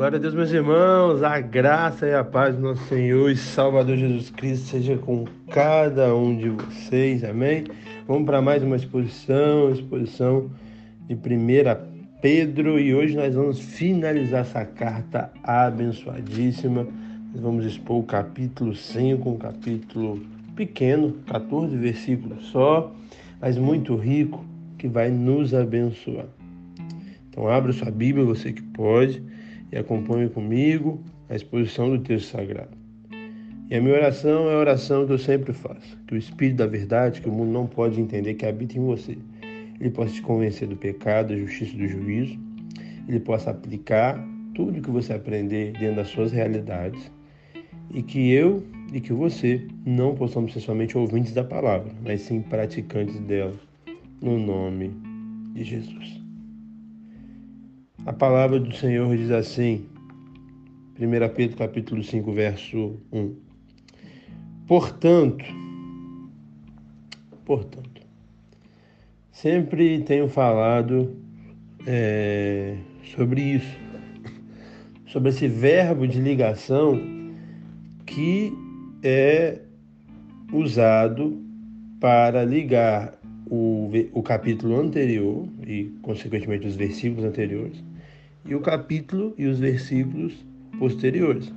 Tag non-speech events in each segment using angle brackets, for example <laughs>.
Glória a Deus, meus irmãos, a graça e a paz do nosso Senhor e Salvador Jesus Cristo seja com cada um de vocês, amém? Vamos para mais uma exposição, exposição de 1 Pedro, e hoje nós vamos finalizar essa carta abençoadíssima. Nós vamos expor o capítulo 5, um capítulo pequeno, 14 versículos só, mas muito rico, que vai nos abençoar. Então abra sua Bíblia, você que pode, e acompanhe comigo a exposição do texto sagrado. E a minha oração é a oração que eu sempre faço, que o Espírito da verdade, que o mundo não pode entender, que habita em você, ele possa te convencer do pecado, da justiça e do juízo, ele possa aplicar tudo que você aprender dentro das suas realidades e que eu e que você não possamos ser somente ouvintes da palavra, mas sim praticantes dela, no nome de Jesus. A palavra do Senhor diz assim, 1 Pedro capítulo 5, verso 1. Portanto, portanto, sempre tenho falado é, sobre isso, sobre esse verbo de ligação que é usado para ligar o, o capítulo anterior e, consequentemente, os versículos anteriores e o capítulo e os versículos posteriores.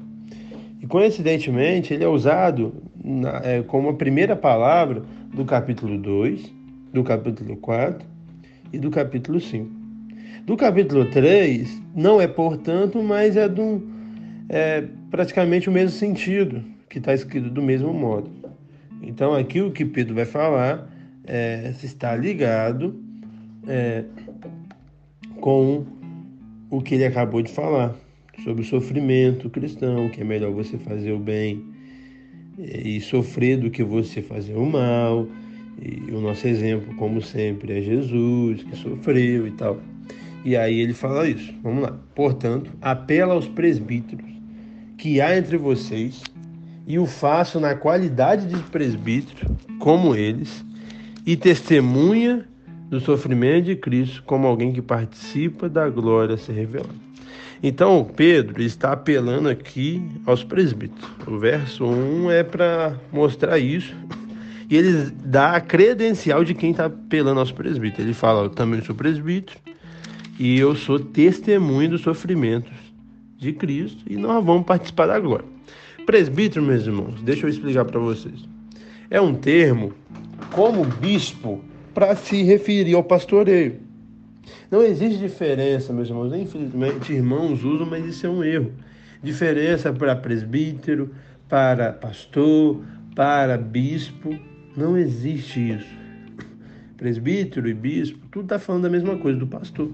E coincidentemente, ele é usado na, é, como a primeira palavra do capítulo 2, do capítulo 4 e do capítulo 5. Do capítulo 3, não é portanto, mas é, do, é praticamente o mesmo sentido, que está escrito do mesmo modo. Então, aqui o que Pedro vai falar é, está ligado é, com o que ele acabou de falar sobre o sofrimento cristão, que é melhor você fazer o bem e sofrer do que você fazer o mal. E o nosso exemplo, como sempre, é Jesus, que sofreu e tal. E aí ele fala isso. Vamos lá. Portanto, apela aos presbíteros que há entre vocês, e o faço na qualidade de presbítero, como eles, e testemunha do sofrimento de Cristo como alguém que participa da glória a ser revelada. Então, Pedro está apelando aqui aos presbíteros. O verso 1 é para mostrar isso. <laughs> E ele dá a credencial de quem está apelando aos presbíteros. Ele fala: Eu também sou presbítero e eu sou testemunho dos sofrimentos de Cristo e nós vamos participar da glória. Presbítero, meus irmãos, deixa eu explicar para vocês. É um termo como bispo para se referir ao pastoreio. Não existe diferença, meus irmãos. Infelizmente, irmãos usam, mas isso é um erro. Diferença para presbítero, para pastor, para bispo. Não existe isso. Presbítero e bispo, tudo está falando da mesma coisa, do pastor.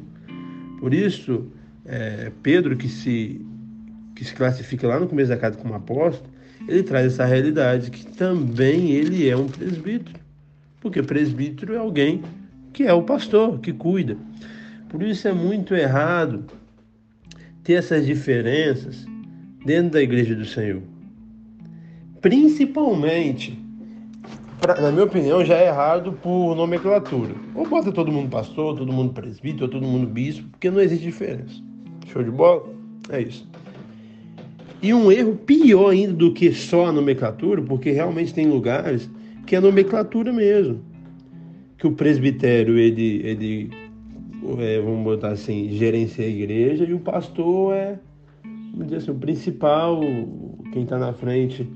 Por isso, é, Pedro, que se, que se classifica lá no começo da carta como apóstolo, ele traz essa realidade que também ele é um presbítero. Porque presbítero é alguém que é o pastor, que cuida. Por isso é muito errado ter essas diferenças dentro da igreja do Senhor. Principalmente, pra, na minha opinião, já é errado por nomenclatura. Ou bota todo mundo pastor, todo mundo presbítero, todo mundo bispo, porque não existe diferença. Show de bola? É isso. E um erro pior ainda do que só a nomenclatura, porque realmente tem lugares que é nomenclatura mesmo. Que o presbitério, ele, ele é, vamos botar assim, gerencia a igreja e o pastor é, vamos dizer assim, o principal, quem está na frente.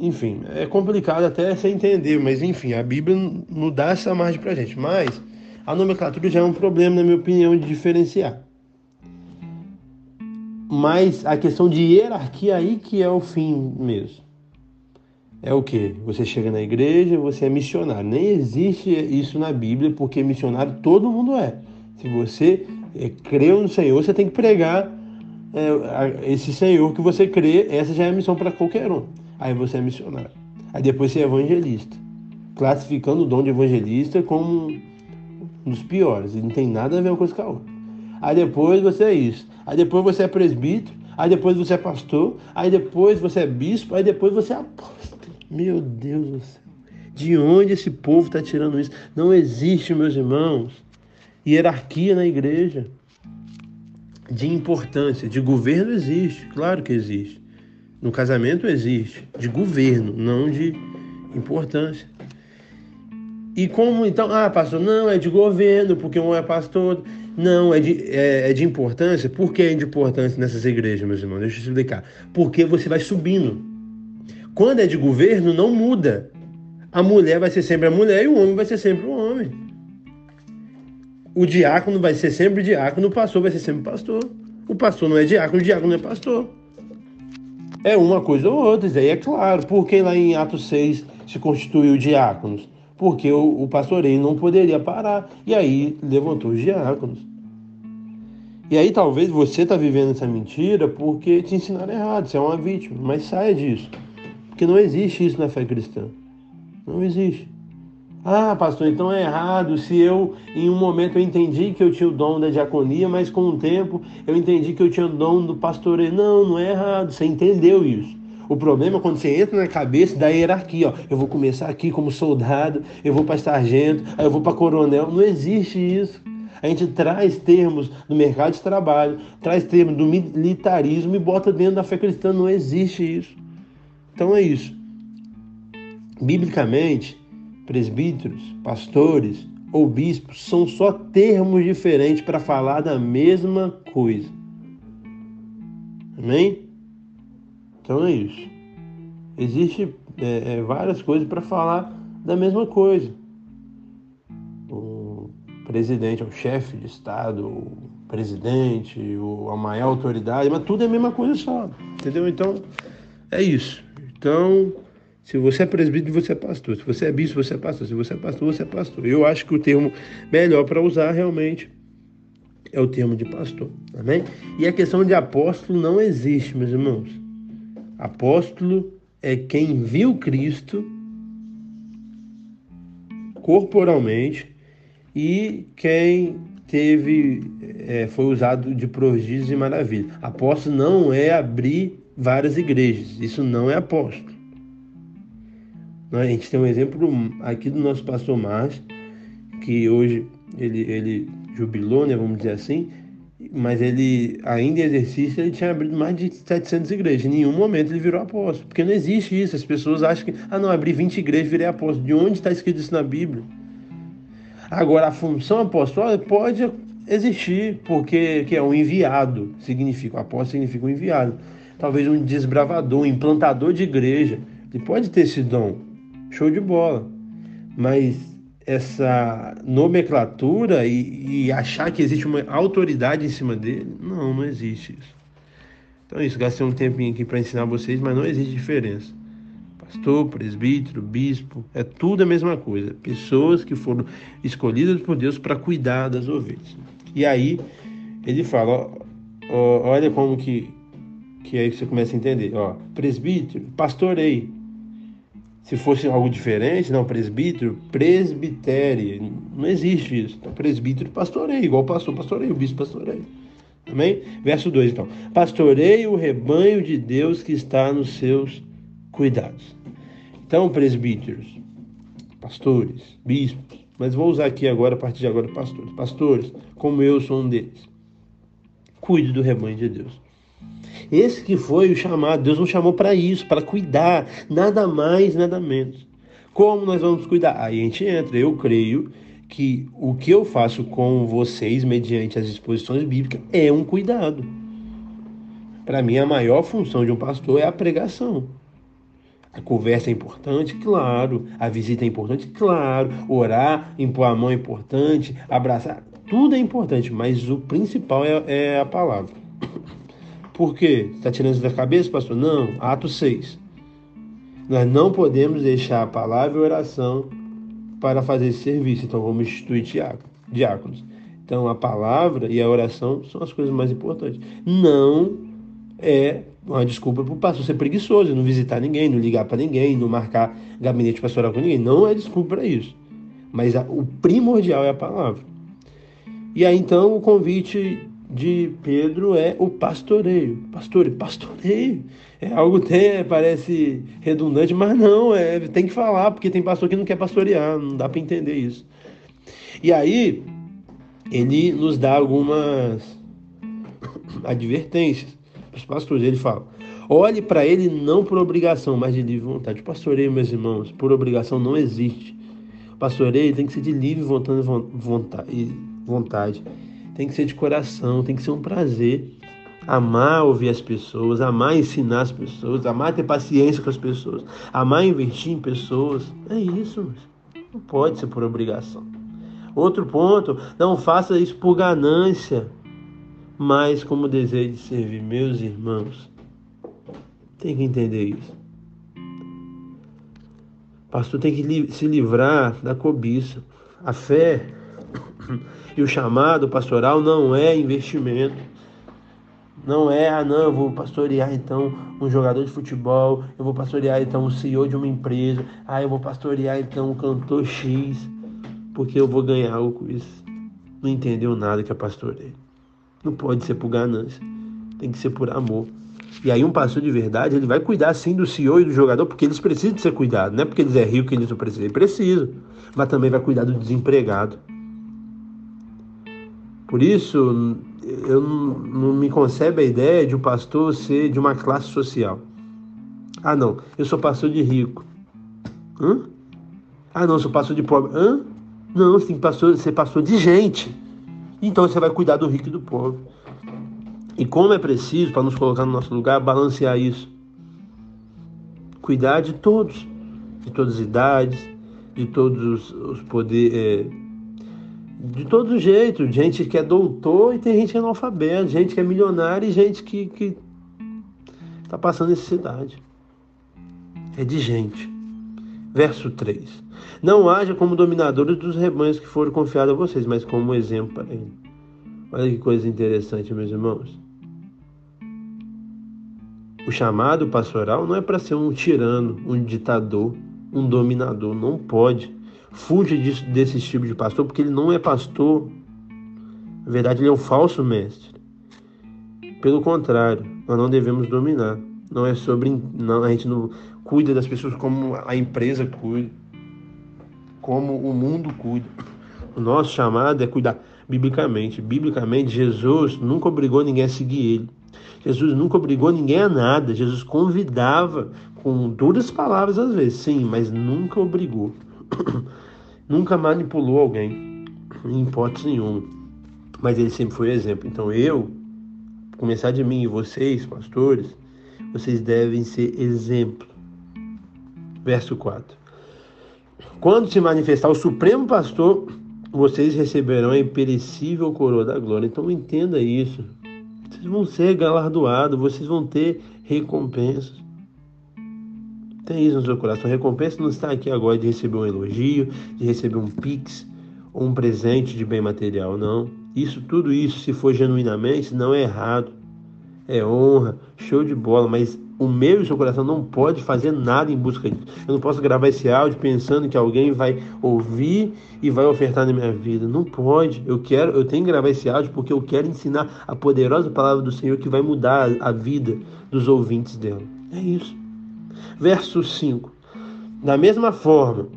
Enfim, é complicado até você entender, mas enfim, a Bíblia não dá essa margem para gente. Mas a nomenclatura já é um problema, na minha opinião, de diferenciar. Mas a questão de hierarquia aí que é o fim mesmo é o que? Você chega na igreja, você é missionário. Nem existe isso na Bíblia, porque missionário todo mundo é. Se você é, no Senhor, você tem que pregar é, esse Senhor que você crê. Essa já é a missão para qualquer um. Aí você é missionário. Aí depois você é evangelista, classificando o dom de evangelista como um dos piores. Não tem nada a ver uma coisa com a outra. Aí depois você é isso. Aí depois você é presbítero. Aí depois você é pastor. Aí depois você é bispo. Aí depois você é apóstolo. Meu Deus do céu. De onde esse povo está tirando isso? Não existe, meus irmãos, hierarquia na igreja. de importância. De governo existe, claro que existe. No casamento existe, de governo, não de importância. E como então, ah, pastor, não, é de governo, porque um é pastor. Não, é de, é, é de importância. Por que é de importância nessas igrejas, meus irmãos? Deixa eu explicar. Porque você vai subindo. Quando é de governo, não muda. A mulher vai ser sempre a mulher e o homem vai ser sempre o homem. O diácono vai ser sempre diácono, o pastor vai ser sempre pastor. O pastor não é diácono, o diácono não é pastor. É uma coisa ou outra, isso aí é claro. Por que lá em Atos 6 se constituiu diáconos? Porque o, o pastoreio não poderia parar. E aí levantou os diáconos. E aí talvez você está vivendo essa mentira porque te ensinaram errado, você é uma vítima. Mas saia disso. Porque não existe isso na fé cristã. Não existe. Ah, pastor, então é errado se eu, em um momento, eu entendi que eu tinha o dom da diaconia, mas com o tempo eu entendi que eu tinha o dom do pastoreio. Não, não é errado, você entendeu isso. O problema é quando você entra na cabeça da hierarquia, ó. Eu vou começar aqui como soldado, eu vou para sargento, aí eu vou para coronel. Não existe isso. A gente traz termos do mercado de trabalho, traz termos do militarismo e bota dentro da fé cristã. Não existe isso. Então é isso. Biblicamente, presbíteros, pastores ou bispos são só termos diferentes para falar da mesma coisa. Amém? Então é isso. Existe é, é, várias coisas para falar da mesma coisa. O presidente é o chefe de Estado, o presidente, o, a maior autoridade, mas tudo é a mesma coisa só. Entendeu? Então, é isso. Então, se você é presbítero, você é pastor. Se você é bispo, você é pastor. Se você é pastor, você é pastor. Eu acho que o termo melhor para usar realmente é o termo de pastor. Amém? E a questão de apóstolo não existe, meus irmãos. Apóstolo é quem viu Cristo corporalmente e quem teve é, foi usado de prodígios e maravilhas. Apóstolo não é abrir várias igrejas. Isso não é apóstolo. A gente tem um exemplo aqui do nosso pastor Márcio, que hoje ele, ele jubilou, né, vamos dizer assim, mas ele, ainda em exercício, ele tinha abrido mais de 700 igrejas. Em nenhum momento ele virou apóstolo, porque não existe isso. As pessoas acham que, ah, não, abri 20 igrejas, virei apóstolo. De onde está escrito isso na Bíblia? Agora, a função apostólica pode existir, porque que é um enviado, significa, o apóstolo significa um enviado. Talvez um desbravador, um implantador de igreja. Ele pode ter esse dom, show de bola. Mas essa nomenclatura e, e, achar que existe uma autoridade em cima dele, não, não existe isso. Então é isso, gastei um tempinho aqui para ensinar vocês, mas não existe diferença. Pastor, presbítero, bispo, é tudo a mesma coisa. Pessoas que foram escolhidas por Deus para cuidar das ovelhas. E aí ele fala, ó, ó, olha como que, que aí você começa a entender. Ó, presbítero, pastorei, se fosse algo diferente, não, presbítero, presbitério, não existe isso. Então, presbítero, pastoreio, igual pastor, pastoreio, bispo, pastoreio. Amém? Verso 2, então. Pastoreio o rebanho de Deus que está nos seus cuidados. Então, presbíteros, pastores, bispos, mas vou usar aqui agora, a partir de agora, pastores. Pastores, como eu sou um deles. Cuide do rebanho de Deus. Esse que foi o chamado, Deus nos chamou para isso, para cuidar, nada mais, nada menos. Como nós vamos cuidar? Aí a gente entra, eu creio que o que eu faço com vocês, mediante as exposições bíblicas, é um cuidado. Para mim, a maior função de um pastor é a pregação. A conversa é importante, claro. A visita é importante, claro. Orar, impor a mão é importante, abraçar, tudo é importante, mas o principal é, é a palavra. Por quê? Está tirando isso da cabeça, pastor? Não, Atos 6. Nós não podemos deixar a palavra e a oração para fazer esse serviço, então vamos instituir diáconos. Então a palavra e a oração são as coisas mais importantes. Não é uma desculpa para o pastor ser preguiçoso, não visitar ninguém, não ligar para ninguém, não marcar gabinete pastoral com ninguém. Não é desculpa para isso. Mas a, o primordial é a palavra. E aí então o convite de Pedro é o pastoreio. Pastor, pastoreio. É algo até parece redundante, mas não, é, tem que falar, porque tem pastor que não quer pastorear, não dá para entender isso. E aí, ele nos dá algumas <coughs> advertências para os pastores. Ele fala: olhe para ele não por obrigação, mas de livre vontade. Pastoreio, meus irmãos, por obrigação não existe. Pastoreio tem que ser de livre vontade, vontade. Tem que ser de coração, tem que ser um prazer. Amar ouvir as pessoas, amar ensinar as pessoas, amar ter paciência com as pessoas, amar investir em pessoas. É isso, não pode ser por obrigação. Outro ponto, não faça isso por ganância, mas como desejo de servir meus irmãos. Tem que entender isso. pastor tem que se livrar da cobiça. A fé e o chamado pastoral não é investimento. Não é, ah não, eu vou pastorear então um jogador de futebol, eu vou pastorear então o CEO de uma empresa, ah, eu vou pastorear então um cantor X, porque eu vou ganhar algo com isso. Não entendeu nada que é pastoreio. Não pode ser por ganância, tem que ser por amor. E aí um pastor de verdade, ele vai cuidar sim do CEO e do jogador, porque eles precisam de ser cuidados. Não é porque eles é rico que eles não precisam, ele precisa. Mas também vai cuidar do desempregado. Por isso, eu não, me concebe a ideia de um pastor ser de uma classe social. Ah, não, eu sou pastor de rico. Hã? Ah, não, sou pastor de pobre. Hã? Não, você tem que ser pastor de gente. Então você vai cuidar do rico e do pobre. E como é preciso, para nos colocar no nosso lugar, balancear isso. Cuidar de todos, de todas as idades, de todos os, os poderes. É, de todo jeito, gente que é doutor e tem gente que é analfabeto, gente que é milionária e gente que, que está passando necessidade. É de gente. Verso 3. Não haja como dominadores dos rebanhos que foram confiados a vocês, mas como exemplo para ele. Olha que coisa interessante, meus irmãos. O chamado pastoral não é para ser um tirano, um ditador, um dominador. Não pode. Fuja disso, desse tipo de pastor, porque ele não é pastor. Na verdade, ele é um falso mestre. Pelo contrário, nós não devemos dominar. Não é sobre. Não, a gente não cuida das pessoas como a empresa cuida, como o mundo cuida. O nosso chamado é cuidar biblicamente. Biblicamente, Jesus nunca obrigou ninguém a seguir ele. Jesus nunca obrigou ninguém a nada. Jesus convidava com duras palavras às vezes, sim, mas nunca obrigou. <coughs> nunca manipulou alguém, em hipótese nenhuma. Mas ele sempre foi exemplo. Então eu, começar de mim e vocês, pastores, vocês devem ser exemplo. Verso 4. Quando se manifestar o Supremo Pastor, vocês receberão a imperecível coroa da glória. Então entenda isso. Vocês vão ser galardoados, vocês vão ter recompensas. Tem isso no seu coração. Recompensa não está aqui agora de receber um elogio, de receber um pix ou um presente de bem material, não. Isso, tudo isso, se for genuinamente, não é errado. É honra, show de bola, mas o meu e o seu coração não pode fazer nada em busca disso. Eu não posso gravar esse áudio pensando que alguém vai ouvir e vai ofertar na minha vida. Não pode. Eu quero, eu tenho que gravar esse áudio porque eu quero ensinar a poderosa palavra do Senhor que vai mudar a vida dos ouvintes dela. É isso. Verso 5. Da mesma forma,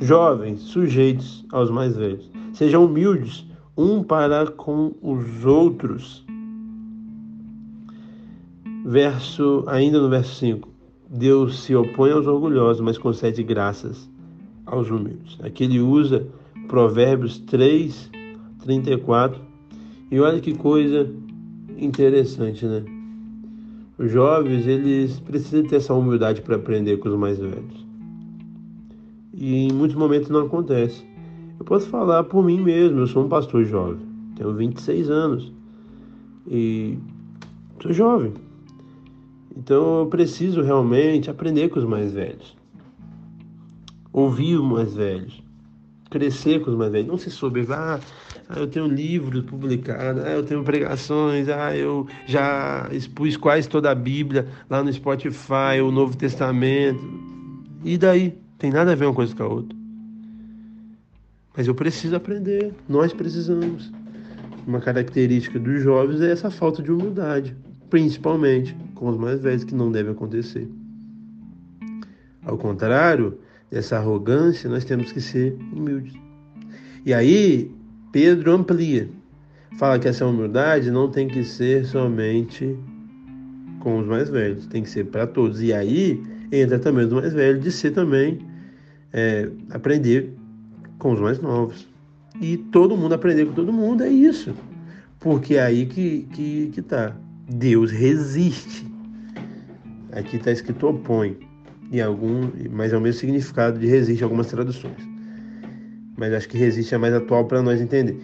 jovens, sujeitos aos mais velhos, sejam humildes um para com os outros. Verso, ainda no verso 5. Deus se opõe aos orgulhosos, mas concede graças aos humildes. Aqui ele usa Provérbios 3, 34. E olha que coisa interessante, né? Os jovens, eles precisam ter essa humildade para aprender com os mais velhos. E em muitos momentos não acontece. Eu posso falar por mim mesmo, eu sou um pastor jovem, tenho 26 anos e sou jovem. Então eu preciso realmente aprender com os mais velhos. Ouvir os mais velhos. Crescer com os mais velhos. Não se soberbar. Ah, eu tenho livros publicados, ah, eu tenho pregações, ah, eu já expus quase toda a Bíblia lá no Spotify, o Novo Testamento. E daí? Tem nada a ver uma coisa com a outra. Mas eu preciso aprender, nós precisamos. Uma característica dos jovens é essa falta de humildade, principalmente com os mais velhos, que não deve acontecer. Ao contrário dessa arrogância, nós temos que ser humildes. E aí, Pedro amplia. fala que essa humildade não tem que ser somente com os mais velhos, tem que ser para todos. E aí entra também os mais velhos de ser também é, aprender com os mais novos. E todo mundo aprender com todo mundo, é isso. Porque é aí que, que, que tá. Deus resiste. Aqui está escrito opõe. E algum, mas é o mesmo significado de resiste em algumas traduções. Mas acho que resiste é mais atual para nós entender.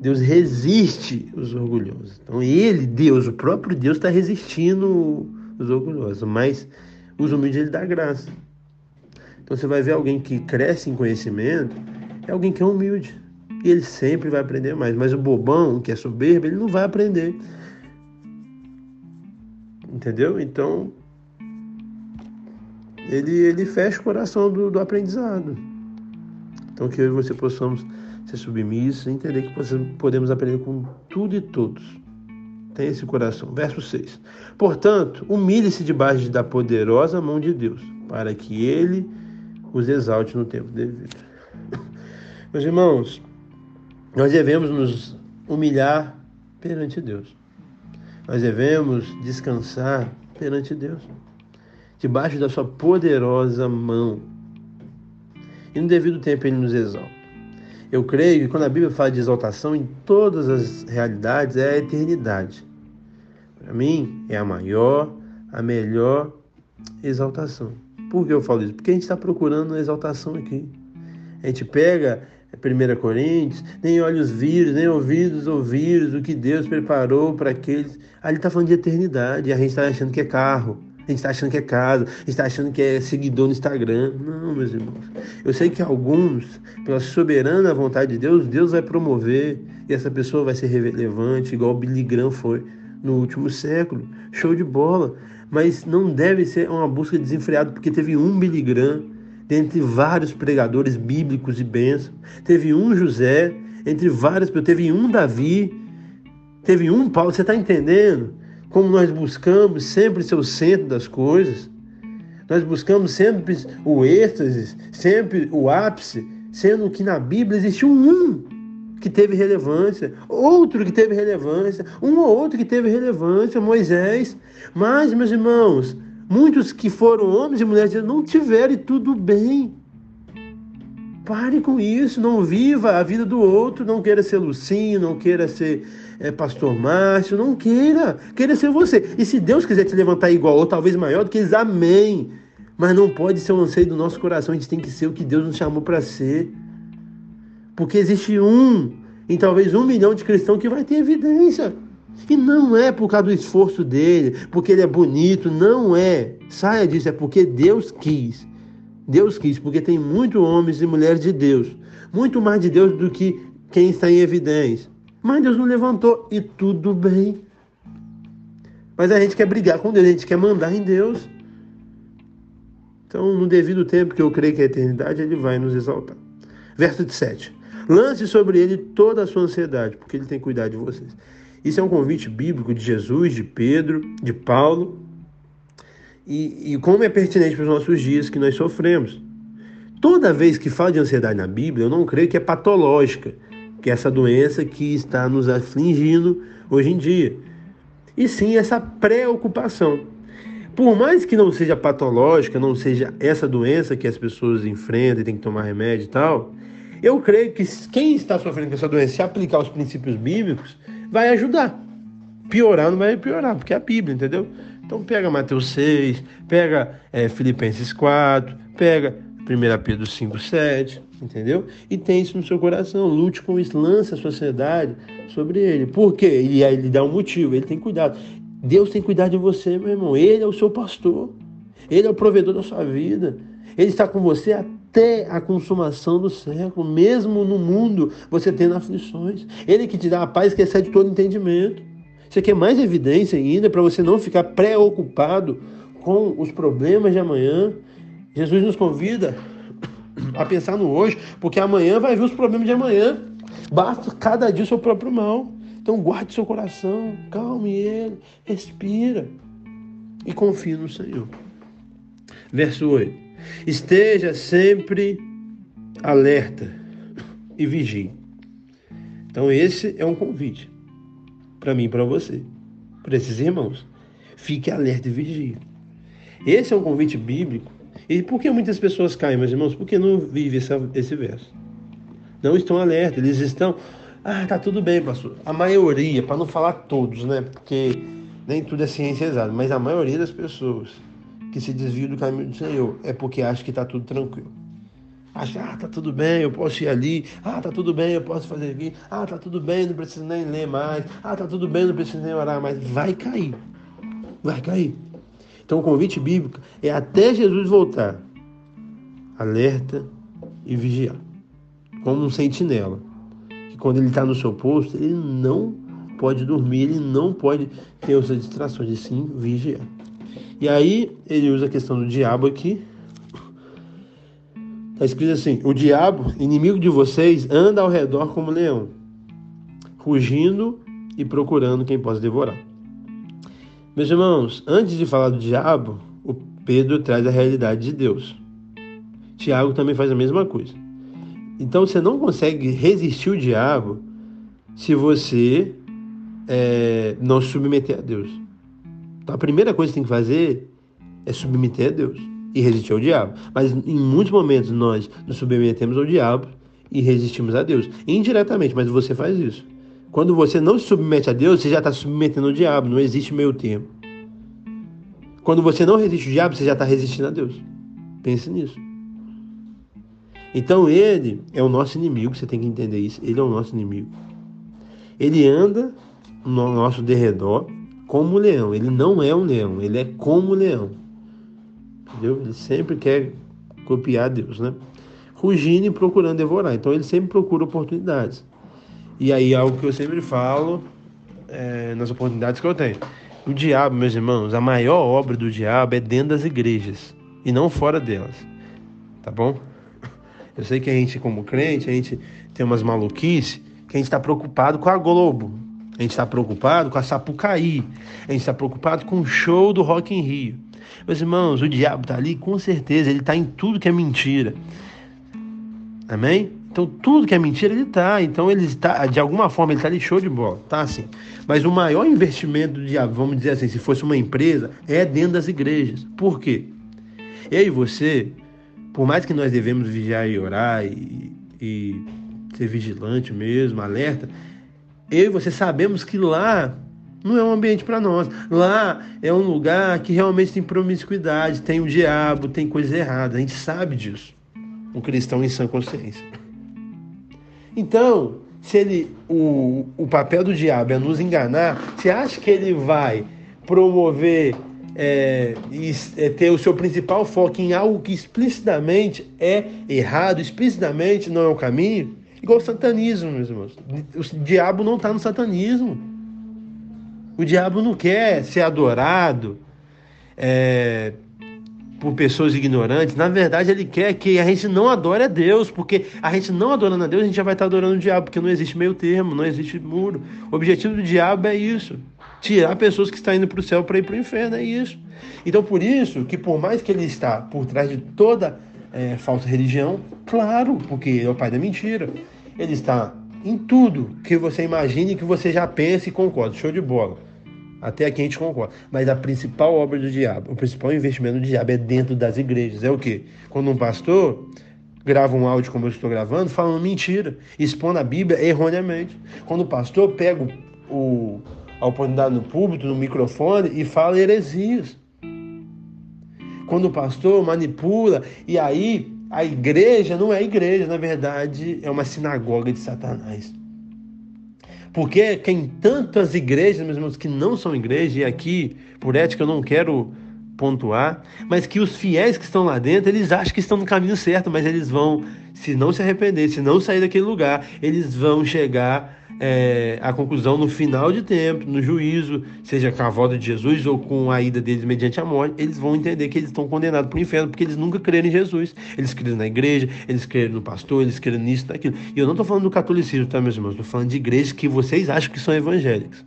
Deus resiste os orgulhosos. Então ele, Deus, o próprio Deus está resistindo os orgulhosos, mas os humildes ele dá graça. Então você vai ver alguém que cresce em conhecimento, é alguém que é humilde. E ele sempre vai aprender mais. Mas o bobão, que é soberbo, ele não vai aprender. Entendeu? Então, ele, ele fecha o coração do, do aprendizado. Então, que eu e você possamos ser submissos e entender que podemos aprender com tudo e todos. Tem esse coração. Verso 6. Portanto, humilhe-se debaixo da poderosa mão de Deus, para que ele os exalte no tempo devido. <laughs> Meus irmãos, nós devemos nos humilhar perante Deus. Nós devemos descansar perante Deus, debaixo da Sua poderosa mão. E no devido tempo Ele nos exalta. Eu creio que quando a Bíblia fala de exaltação, em todas as realidades é a eternidade. Para mim, é a maior, a melhor exaltação. Por que eu falo isso? Porque a gente está procurando a exaltação aqui. A gente pega 1 Coríntios, nem olhos viram, nem ouvidos ouviram o que Deus preparou para aqueles. Ali está falando de eternidade, e a gente está achando que é carro, a gente está achando que é casa, a gente está achando que é seguidor no Instagram. Não, meus irmãos. Eu sei que alguns, pela soberana vontade de Deus, Deus vai promover e essa pessoa vai ser relevante, igual o Billy Graham foi no último século. Show de bola. Mas não deve ser uma busca desenfreada, porque teve um Billy Graham dentre vários pregadores bíblicos e bênçãos. Teve um José, entre vários, teve um Davi, teve um Paulo. Você está entendendo como nós buscamos sempre ser o centro das coisas? Nós buscamos sempre o êxtase, sempre o ápice, sendo que na Bíblia existiu um que teve relevância, outro que teve relevância, um ou outro que teve relevância, Moisés. Mas, meus irmãos, Muitos que foram homens e mulheres não tiveram e tudo bem. Pare com isso, não viva a vida do outro, não queira ser Lucinho, não queira ser é, Pastor Márcio, não queira, queira ser você. E se Deus quiser te levantar igual ou talvez maior do que eles, amém. Mas não pode ser o anseio do nosso coração, a gente tem que ser o que Deus nos chamou para ser. Porque existe um, em talvez um milhão de cristãos que vai ter evidência. E não é por causa do esforço dele, porque ele é bonito, não é. Saia disso, é porque Deus quis. Deus quis, porque tem muitos homens e mulheres de Deus, muito mais de Deus do que quem está em evidência. Mas Deus não levantou e tudo bem. Mas a gente quer brigar com Deus, a gente quer mandar em Deus. Então, no devido tempo, que eu creio que é a eternidade, ele vai nos exaltar. Verso 7. Lance sobre ele toda a sua ansiedade, porque ele tem cuidado de vocês. Isso é um convite bíblico de Jesus, de Pedro, de Paulo, e, e como é pertinente para os nossos dias que nós sofremos. Toda vez que fala de ansiedade na Bíblia, eu não creio que é patológica, que é essa doença que está nos afligindo hoje em dia. E sim essa preocupação. Por mais que não seja patológica, não seja essa doença que as pessoas enfrentam e tem que tomar remédio e tal, eu creio que quem está sofrendo com essa doença, se aplicar os princípios bíblicos, vai ajudar. Piorar não vai piorar, porque é a Bíblia, entendeu? Então pega Mateus 6, pega é, Filipenses 4, pega 1 Pedro 5, 7, entendeu? E tem isso no seu coração. Lute com isso, lance a sociedade sobre ele. Por quê? E aí ele dá um motivo, ele tem cuidado. Deus tem cuidado de você, meu irmão. Ele é o seu pastor. Ele é o provedor da sua vida. Ele está com você até a consumação do século, mesmo no mundo você tendo aflições. Ele que te dá a paz que excede todo entendimento. Você quer mais evidência ainda para você não ficar preocupado com os problemas de amanhã? Jesus nos convida a pensar no hoje, porque amanhã vai vir os problemas de amanhã. Basta cada dia o seu próprio mal. Então guarde seu coração, calme ele, respira e confie no Senhor. Verso 8. Esteja sempre alerta e vigie. Então, esse é um convite. para mim e para você, para esses irmãos. Fique alerta e vigie. Esse é um convite bíblico. E por que muitas pessoas caem, meus irmãos? Porque não vivem esse verso. Não estão alertas, eles estão. Ah, tá tudo bem, pastor. A maioria, para não falar todos, né? Porque nem tudo é ciência exata, mas a maioria das pessoas que se desviam do caminho do Senhor é porque acha que está tudo tranquilo. Acha, ah, tá tudo bem, eu posso ir ali. Ah, tá tudo bem, eu posso fazer aqui. Ah, tá tudo bem, não preciso nem ler mais. Ah, tá tudo bem, não preciso nem orar mais. Vai cair. Vai cair. Então o convite bíblico é até Jesus voltar. Alerta e vigiar. Como um sentinela. Que quando ele está no seu posto, ele não pode dormir, ele não pode ter outras distrações, e sim vigiar. E aí ele usa a questão do diabo aqui. Está escrito assim: o diabo, inimigo de vocês, anda ao redor como leão, rugindo e procurando quem possa devorar. Meus irmãos, antes de falar do diabo, o Pedro traz a realidade de Deus. Tiago também faz a mesma coisa. Então você não consegue resistir o diabo se você é, não se submeter a Deus. Então a primeira coisa que tem que fazer é submeter a Deus e resistir ao diabo. Mas em muitos momentos nós nos submetemos ao diabo e resistimos a Deus. Indiretamente, mas você faz isso. Quando você não se submete a Deus, você já está submetendo ao diabo, não existe meio termo. Quando você não resiste ao diabo, você já está resistindo a Deus. Pense nisso. Então ele é o nosso inimigo, você tem que entender isso. Ele é o nosso inimigo. Ele anda no nosso derredor como um leão. Ele não é um leão, ele é como um leão. Entendeu? Ele sempre quer copiar Deus, né? Rugindo e procurando devorar. Então ele sempre procura oportunidades. E aí algo que eu sempre falo é, nas oportunidades que eu tenho. O diabo, meus irmãos, a maior obra do diabo é dentro das igrejas e não fora delas. Tá bom? <laughs> Eu sei que a gente, como crente, a gente tem umas maluquices que a gente está preocupado com a Globo, a gente está preocupado com a Sapucaí. A gente está preocupado com o show do Rock in Rio. Meus irmãos, o diabo está ali, com certeza. Ele está em tudo que é mentira. Amém? Então, tudo que é mentira, ele está. Então, ele está, de alguma forma, ele está ali show de bola. Tá assim. Mas o maior investimento diabo, vamos dizer assim, se fosse uma empresa, é dentro das igrejas. Por quê? Eu e você, por mais que nós devemos vigiar e orar e, e ser vigilante mesmo, alerta, eu e você sabemos que lá não é um ambiente para nós. Lá é um lugar que realmente tem promiscuidade, tem o diabo, tem coisa errada. A gente sabe disso. Um cristão em sã consciência. Então, se ele o, o papel do diabo é nos enganar, você acha que ele vai promover é, e é, ter o seu principal foco em algo que explicitamente é errado, explicitamente não é o caminho? Igual o satanismo, meus irmãos. O diabo não está no satanismo. O diabo não quer ser adorado é, por pessoas ignorantes. Na verdade, ele quer que a gente não adore a Deus, porque a gente não adorando a Deus, a gente já vai estar adorando o diabo, porque não existe meio termo, não existe muro. O objetivo do diabo é isso: tirar pessoas que estão indo para o céu para ir para o inferno, é isso. Então, por isso que por mais que ele está por trás de toda é, falsa religião? Claro, porque ele é o pai da mentira. Ele está em tudo que você imagine, que você já pense e concorda. Show de bola. Até aqui a gente concorda. Mas a principal obra do diabo, o principal investimento do diabo é dentro das igrejas. É o quê? Quando um pastor grava um áudio como eu estou gravando, falando mentira, expondo a Bíblia erroneamente. Quando o pastor pega o, a oportunidade no púlpito, no microfone e fala heresias quando o pastor manipula, e aí a igreja não é igreja, na verdade é uma sinagoga de Satanás. Porque tem tantas igrejas, meus irmãos, que não são igreja, e aqui, por ética, eu não quero pontuar, mas que os fiéis que estão lá dentro, eles acham que estão no caminho certo, mas eles vão, se não se arrepender, se não sair daquele lugar, eles vão chegar é, a conclusão no final de tempo, no juízo, seja com a volta de Jesus ou com a ida deles mediante a morte, eles vão entender que eles estão condenados para o inferno, porque eles nunca creram em Jesus. Eles creram na igreja, eles creram no pastor, eles creram nisso, naquilo. E eu não estou falando do catolicismo, tá, meus irmãos? Estou falando de igrejas que vocês acham que são evangélicas,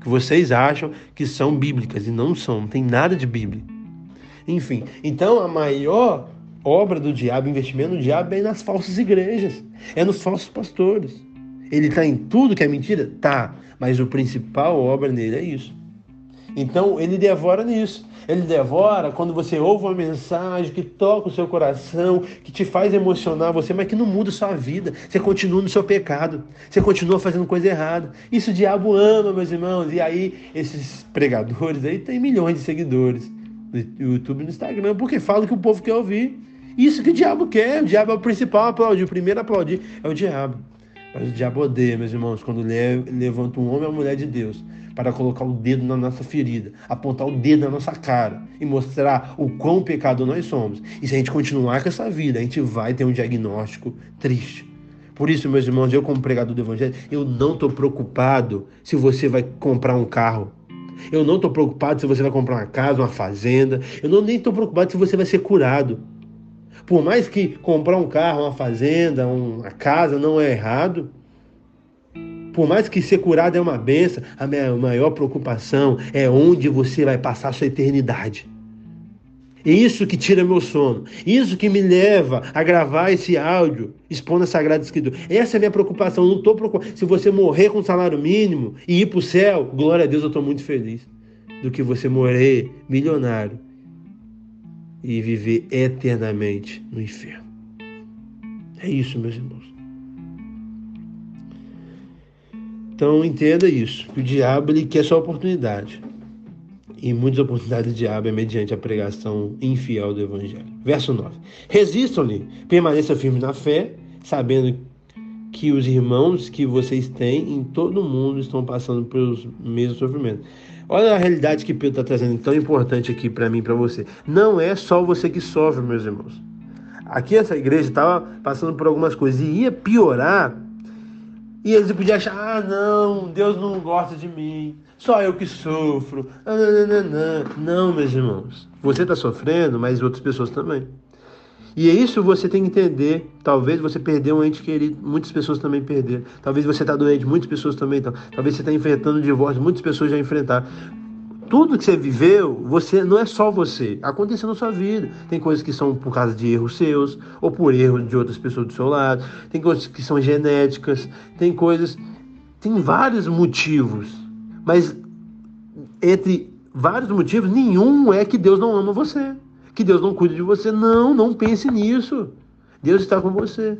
que vocês acham que são bíblicas, e não são, não tem nada de Bíblia. Enfim, então a maior obra do diabo, investimento do diabo é nas falsas igrejas, é nos falsos pastores. Ele está em tudo que é mentira? Tá. Mas o principal obra nele é isso. Então ele devora nisso. Ele devora quando você ouve uma mensagem que toca o seu coração, que te faz emocionar você, mas que não muda a sua vida. Você continua no seu pecado. Você continua fazendo coisa errada. Isso o diabo ama, meus irmãos. E aí, esses pregadores aí têm milhões de seguidores no YouTube e no Instagram, porque falam que o povo quer ouvir. Isso que o diabo quer. O diabo é o principal aplaudir. O primeiro a aplaudir é o diabo. Mas o diabo odeia, meus irmãos, quando levanta um homem ou mulher de Deus para colocar o dedo na nossa ferida, apontar o dedo na nossa cara e mostrar o quão pecador nós somos. E se a gente continuar com essa vida, a gente vai ter um diagnóstico triste. Por isso, meus irmãos, eu como pregador do Evangelho, eu não estou preocupado se você vai comprar um carro. Eu não estou preocupado se você vai comprar uma casa, uma fazenda. Eu não nem estou preocupado se você vai ser curado. Por mais que comprar um carro, uma fazenda, uma casa não é errado, por mais que ser curado é uma benção, a minha maior preocupação é onde você vai passar a sua eternidade. Isso que tira meu sono. Isso que me leva a gravar esse áudio expondo a Sagrada Escritura. Essa é a minha preocupação. Eu não estou preocupado. Se você morrer com salário mínimo e ir para o céu, glória a Deus, eu estou muito feliz. Do que você morrer milionário e viver eternamente no inferno. É isso, meus irmãos. Então entenda isso, que o diabo ele quer sua oportunidade. E muitas oportunidades do diabo é mediante a pregação infiel do evangelho. Verso 9. Resistam-lhe, permaneçam firmes na fé, sabendo que os irmãos que vocês têm em todo o mundo estão passando pelos mesmos sofrimentos. Olha a realidade que Pedro está trazendo tão importante aqui para mim para você. Não é só você que sofre, meus irmãos. Aqui essa igreja estava passando por algumas coisas e ia piorar e eles podiam achar, ah, não, Deus não gosta de mim, só eu que sofro. Ah, não, não, não, não, meus irmãos. Você está sofrendo, mas outras pessoas também. E é isso você tem que entender. Talvez você perdeu um ente querido, muitas pessoas também perderam. Talvez você está doente, muitas pessoas também estão. Talvez você está enfrentando um divórcio, muitas pessoas já enfrentaram tudo que você viveu, você não é só você. Aconteceu na sua vida. Tem coisas que são por causa de erros seus, ou por erros de outras pessoas do seu lado. Tem coisas que são genéticas. Tem coisas. Tem vários motivos. Mas entre vários motivos, nenhum é que Deus não ama você. Que Deus não cuida de você. Não, não pense nisso. Deus está com você.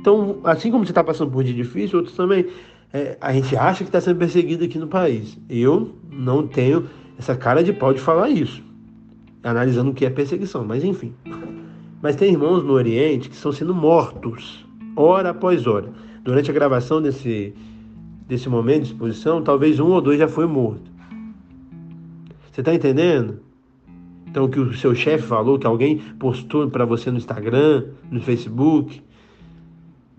Então, assim como você está passando por um dia difícil, outros também é, a gente acha que está sendo perseguido aqui no país. Eu não tenho essa cara de pau de falar isso, analisando o que é perseguição, mas enfim. Mas tem irmãos no Oriente que estão sendo mortos, hora após hora. Durante a gravação desse, desse momento de exposição, talvez um ou dois já foi morto. Você está entendendo? Então, o que o seu chefe falou, que alguém postou para você no Instagram, no Facebook,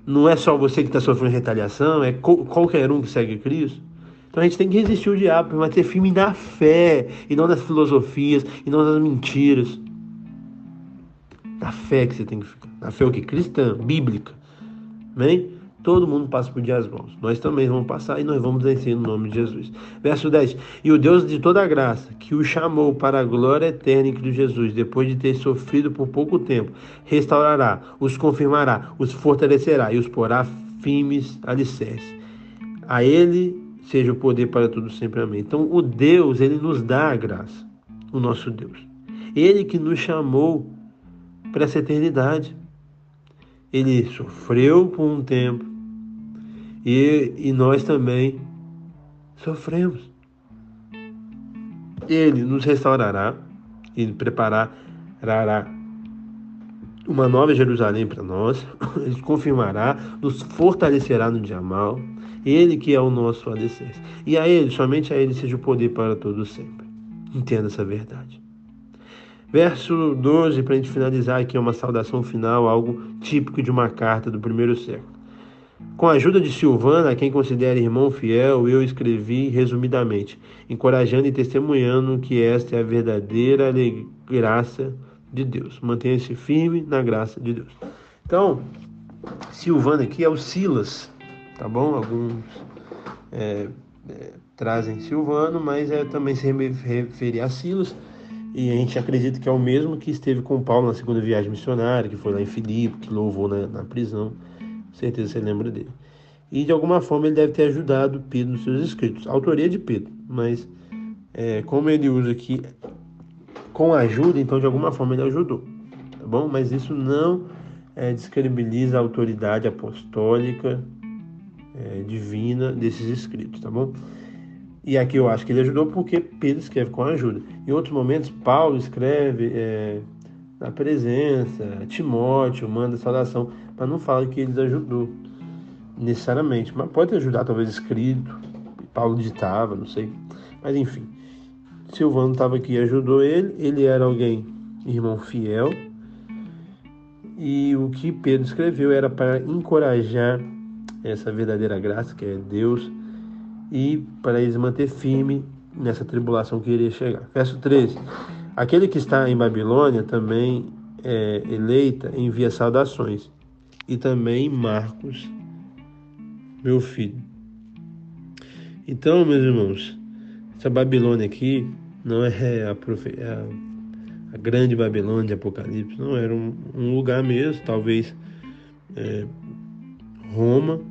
não é só você que está sofrendo retaliação, é qualquer um que segue Cristo. Então a gente tem que resistir ao diabo, ter firme na fé, e não nas filosofias, e não nas mentiras. Na fé que você tem que ficar. Na fé o que? Cristã, bíblica. Amém? Todo mundo passa por dias bons. Nós também vamos passar e nós vamos vencer no nome de Jesus. Verso 10. E o Deus de toda graça, que o chamou para a glória eterna em Cristo Jesus, depois de ter sofrido por pouco tempo, restaurará, os confirmará, os fortalecerá e os porá firmes alicerces. A Ele seja o poder para tudo sempre. Amém. Então, o Deus, Ele nos dá a graça. O nosso Deus. Ele que nos chamou para essa eternidade. Ele sofreu por um tempo, e, e nós também sofremos. Ele nos restaurará e preparará uma nova Jerusalém para nós, <laughs> ele confirmará, nos fortalecerá no dia mal, ele que é o nosso alicerce. E a ele, somente a ele seja o poder para todos sempre. Entenda essa verdade. Verso 12, para a gente finalizar aqui, é uma saudação final, algo típico de uma carta do primeiro século. Com a ajuda de Silvana, a quem considera irmão fiel, eu escrevi resumidamente, encorajando e testemunhando que esta é a verdadeira graça de Deus. Mantenha-se firme na graça de Deus. Então, Silvana aqui é o Silas, tá bom? Alguns é, é, trazem Silvano, mas é também se referir a Silas. E a gente acredita que é o mesmo que esteve com Paulo na segunda viagem missionária, que foi lá em Filipe, que louvou na, na prisão certeza você lembra dele. e de alguma forma ele deve ter ajudado Pedro nos seus escritos. Autoria de Pedro, mas é, como ele usa aqui com ajuda, então de alguma forma ele ajudou, tá bom? Mas isso não é, descredibiliza a autoridade apostólica é, divina desses escritos, tá bom? E aqui eu acho que ele ajudou porque Pedro escreve com ajuda. Em outros momentos, Paulo escreve é, na presença, Timóteo manda saudação, mas não fala que ele ajudou necessariamente, mas pode ajudar talvez escrito, Paulo ditava, não sei. Mas enfim, Silvano estava aqui ajudou ele, ele era alguém, irmão fiel, e o que Pedro escreveu era para encorajar essa verdadeira graça, que é Deus, e para eles manter firme nessa tribulação que iria chegar. Verso 13. Aquele que está em Babilônia também é eleita envia saudações. E também Marcos, meu filho. Então, meus irmãos, essa Babilônia aqui não é a, a, a grande Babilônia de Apocalipse, não, era um, um lugar mesmo, talvez é, Roma,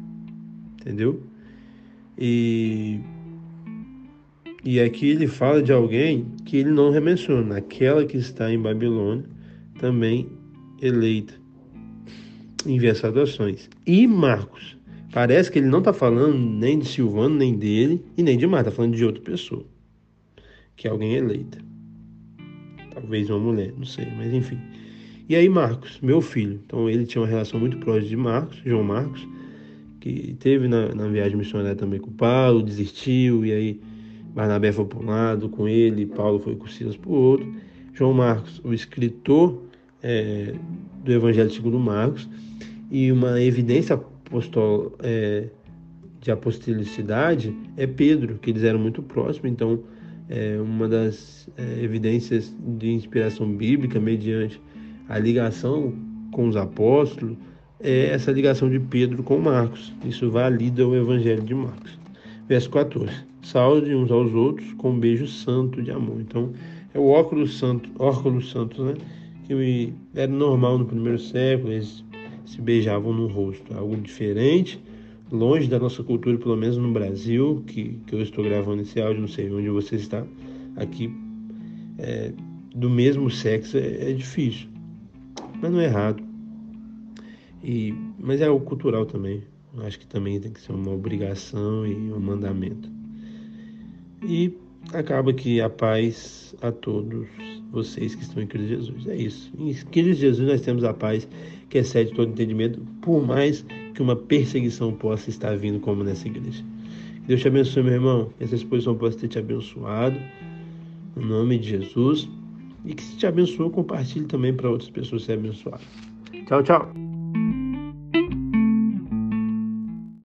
entendeu? E, e aqui ele fala de alguém que ele não remenciona, aquela que está em Babilônia, também eleita, envia saudações. E Marcos, parece que ele não está falando nem de Silvano, nem dele, e nem de Marta, está falando de outra pessoa, que é alguém eleita. Talvez uma mulher, não sei, mas enfim. E aí Marcos, meu filho, então ele tinha uma relação muito próxima de Marcos, João Marcos, que teve na, na viagem missionária também com Paulo, desistiu, e aí Barnabé foi para um lado com ele, Paulo foi com Silas para o outro. João Marcos, o escritor é, do Evangelho segundo Marcos, e uma evidência apostol, é, de apostolicidade é Pedro, que eles eram muito próximos, então é uma das é, evidências de inspiração bíblica mediante a ligação com os apóstolos, é essa ligação de Pedro com Marcos. Isso valida o Evangelho de Marcos. Verso 14. Saúde uns aos outros com um beijo santo de amor. Então, é o óculos santo, óculos santos, né? Que era normal no primeiro século, eles se beijavam no rosto. Algo diferente, longe da nossa cultura, pelo menos no Brasil, que, que eu estou gravando esse áudio, não sei onde você está, aqui, é, do mesmo sexo é, é difícil. Mas não é errado. E, mas é o cultural também. Acho que também tem que ser uma obrigação e um mandamento. E acaba que a paz a todos vocês que estão em Cristo Jesus. É isso. Em Cristo Jesus nós temos a paz que excede todo entendimento, por mais que uma perseguição possa estar vindo como nessa igreja. Que Deus te abençoe, meu irmão. Essa exposição possa ter te abençoado. Em nome de Jesus. E que se te abençoe, compartilhe também para outras pessoas serem abençoadas. Tchau, tchau.